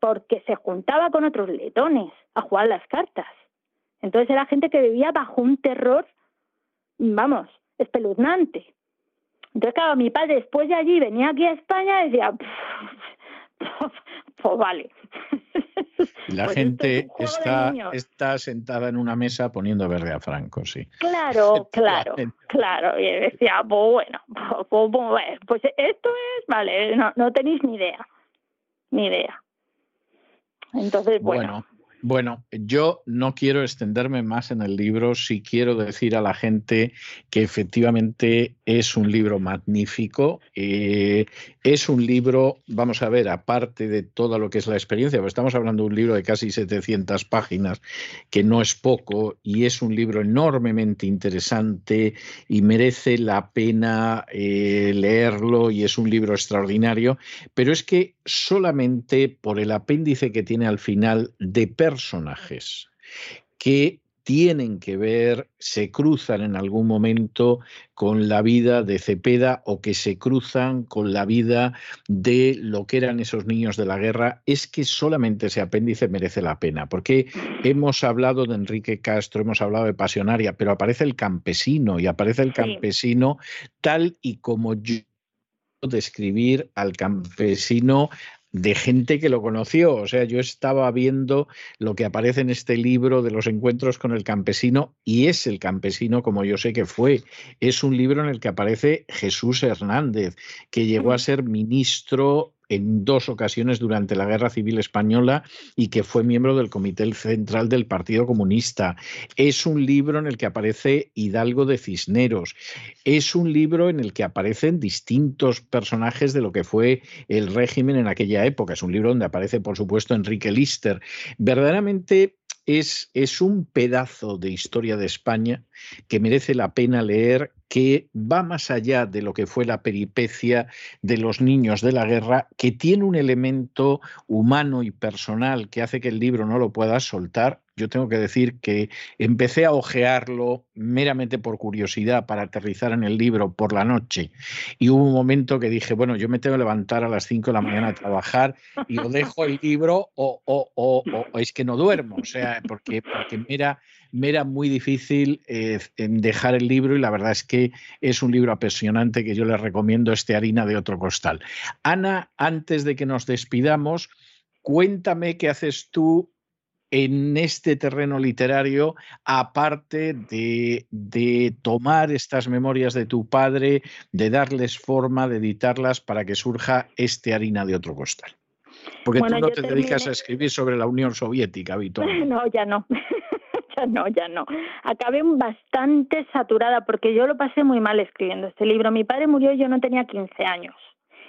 porque se juntaba con otros letones a jugar las cartas. Entonces era gente que vivía bajo un terror, vamos, espeluznante. Entonces, claro, mi padre después de allí venía aquí a España y decía, (laughs) pues vale. la pues gente está, está sentada en una mesa poniendo verde a Franco, sí. Claro, (laughs) claro, claro. Y decía, pues bueno, pues, pues, pues, esto es, vale, no, no tenéis ni idea, ni idea. Entonces, bueno bueno, yo no quiero extenderme más en el libro, sí quiero decir a la gente que efectivamente es un libro magnífico, eh, es un libro, vamos a ver, aparte de todo lo que es la experiencia, pues estamos hablando de un libro de casi 700 páginas, que no es poco, y es un libro enormemente interesante y merece la pena eh, leerlo y es un libro extraordinario, pero es que solamente por el apéndice que tiene al final de personajes que tienen que ver, se cruzan en algún momento con la vida de Cepeda o que se cruzan con la vida de lo que eran esos niños de la guerra, es que solamente ese apéndice merece la pena, porque hemos hablado de Enrique Castro, hemos hablado de Pasionaria, pero aparece el campesino y aparece el campesino tal y como yo describir al campesino de gente que lo conoció. O sea, yo estaba viendo lo que aparece en este libro de los encuentros con el campesino y es el campesino como yo sé que fue. Es un libro en el que aparece Jesús Hernández, que llegó a ser ministro en dos ocasiones durante la Guerra Civil Española y que fue miembro del Comité Central del Partido Comunista. Es un libro en el que aparece Hidalgo de Cisneros. Es un libro en el que aparecen distintos personajes de lo que fue el régimen en aquella época. Es un libro donde aparece, por supuesto, Enrique Lister. Verdaderamente es, es, un pedazo de historia de España que merece la pena leer que va más allá de lo que fue la peripecia de los niños de la guerra, que tiene un elemento humano y personal que hace que el libro no lo pueda soltar. Yo tengo que decir que empecé a ojearlo meramente por curiosidad para aterrizar en el libro por la noche y hubo un momento que dije, bueno, yo me tengo que levantar a las 5 de la mañana a trabajar y o dejo el libro o, o, o, o es que no duermo, o sea, porque, porque mira, me era muy difícil eh, dejar el libro y la verdad es que es un libro apasionante que yo les recomiendo, este Harina de otro costal. Ana, antes de que nos despidamos, cuéntame qué haces tú en este terreno literario, aparte de, de, tomar estas memorias de tu padre, de darles forma, de editarlas para que surja este harina de otro costal? Porque tú no te dedicas a escribir sobre la Unión Soviética, Víctor. (laughs) No, ya no. Ya (laughs) no, ya no. Acabé bastante saturada porque yo lo pasé muy mal escribiendo este libro. Mi padre murió y yo no tenía 15 años.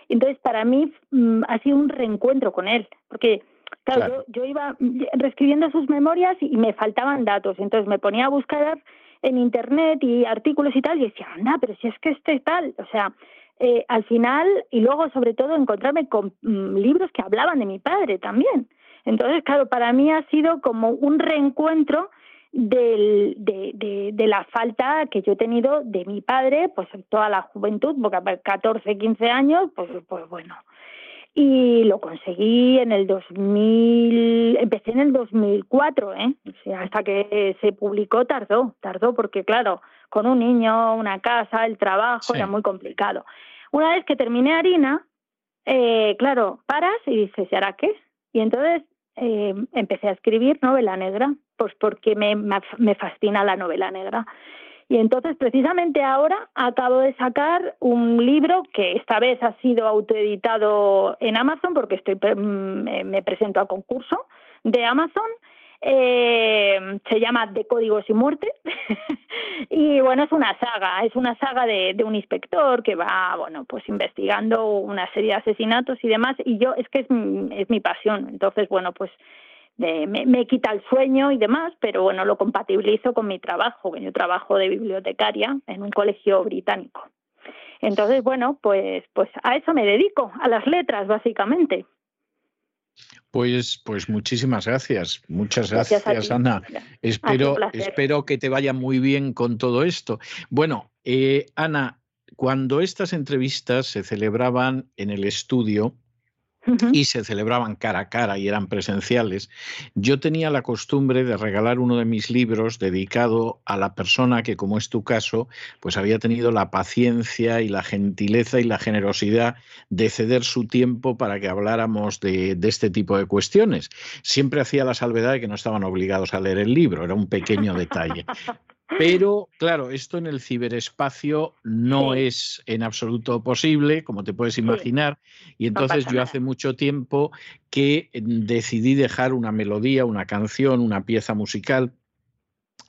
Entonces, para mí mm, ha sido un reencuentro con él, porque Claro, Yo, iba reescribiendo sus memorias y me faltaban datos, entonces me ponía a buscar en internet y artículos y tal, y decía, anda, pero si es que este tal, o sea, eh, al final, y luego sobre todo encontrarme con mm, libros que hablaban de mi padre también. Entonces, claro, para mí ha sido como un reencuentro del, de, de, de, la falta que yo he tenido de mi padre, pues toda la juventud, porque a 14, 15 años, pues, pues bueno, y lo conseguí en el 2000, empecé en el 2004, ¿eh? O sea, hasta que se publicó tardó, tardó porque claro, con un niño, una casa, el trabajo era muy complicado. Una vez que terminé harina, eh, claro, paras y dices, ¿y ahora qué? Y entonces eh, empecé a escribir novela negra, pues porque me, fascina la novela negra. Y entonces, precisamente ahora, acabo de sacar un libro que esta vez ha sido autoeditado en Amazon, porque estoy mm, me presento a concurso de Amazon. Eh, se llama De Códigos y Muerte. (laughs) y bueno, es una saga, es una saga de, de, un inspector que va, bueno, pues investigando una serie de asesinatos y demás. Y yo, es que es, es mi pasión. Entonces, bueno, pues me, quita el sueño y demás, pero bueno, lo compatibilizo con mi trabajo, que yo trabajo de bibliotecaria en un colegio británico. Entonces, bueno, pues, pues a eso me dedico, a las letras, básicamente. Pues, pues muchísimas gracias, muchas gracias, Ana. Espero, espero que te vaya muy bien con todo esto. Bueno, eh, Ana, cuando estas entrevistas se celebraban en el estudio, y se celebraban cara a cara y eran presenciales, yo tenía la costumbre de regalar uno de mis libros dedicado a la persona que, como es tu caso, pues había tenido la paciencia y la gentileza y la generosidad de ceder su tiempo para que habláramos de, de este tipo de cuestiones. Siempre hacía la salvedad de que no estaban obligados a leer el libro, era un pequeño detalle. Pero, claro, esto en el ciberespacio no es en absoluto posible, como te puedes imaginar, y entonces yo hace mucho tiempo que decidí dejar una melodía, una canción, una pieza musical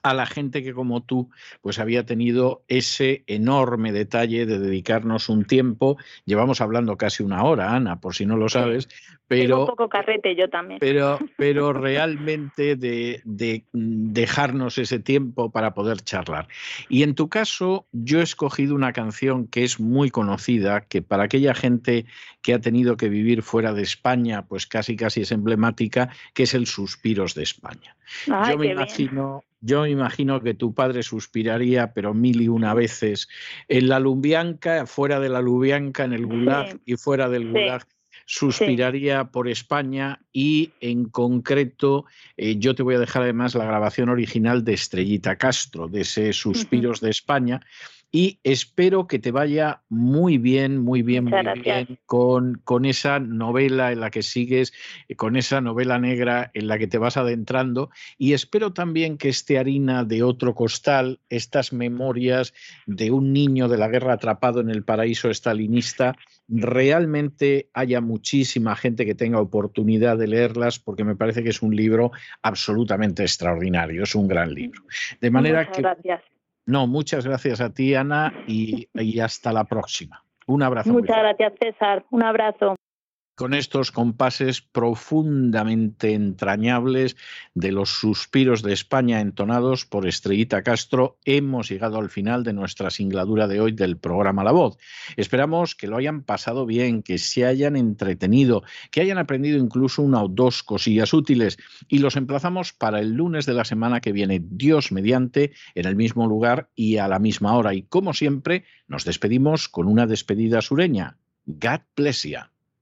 a la gente que como tú pues había tenido ese enorme detalle de dedicarnos un tiempo. Llevamos hablando casi una hora, Ana, por si no lo sabes, pero... un poco carrete yo también. Pero, (laughs) pero realmente de, de, dejarnos ese tiempo para poder charlar. Y en tu caso, yo he escogido una canción que es muy conocida, que para aquella gente que ha tenido que vivir fuera de España, pues casi casi es emblemática, que es el Suspiros de España. yo me imagino... Yo imagino que tu padre suspiraría, pero mil y una veces, en la Lubianca, fuera de la Lubianca, en el Gulag y fuera del Gulag suspiraría por España y en concreto eh, yo te voy a dejar además la grabación original de Estrellita Castro, de ese Suspiros de España, y espero que te vaya muy bien, muy bien, muy bien con, con, esa novela en la que sigues, eh, con esa novela negra en la que te vas adentrando y espero también que este harina de otro costal, estas memorias de un niño de la guerra atrapado en el paraíso estalinista, realmente haya muchísima gente que tenga oportunidad de leerlas porque me parece que es un libro absolutamente extraordinario, es un gran libro. De manera que gracias. No, muchas gracias a ti, Ana, y, y hasta la próxima. Un abrazo. Muchas gracias, César. Un abrazo con estos compases profundamente entrañables de los suspiros de España entonados por Estrellita Castro, hemos llegado al final de nuestra singladura de hoy del programa La Voz. Esperamos que lo hayan pasado bien, que se hayan entretenido, que hayan aprendido incluso una o dos cosillas útiles y los emplazamos para el lunes de la semana que viene, Dios mediante, en el mismo lugar y a la misma hora. Y como siempre, nos despedimos con una despedida sureña. God bless you.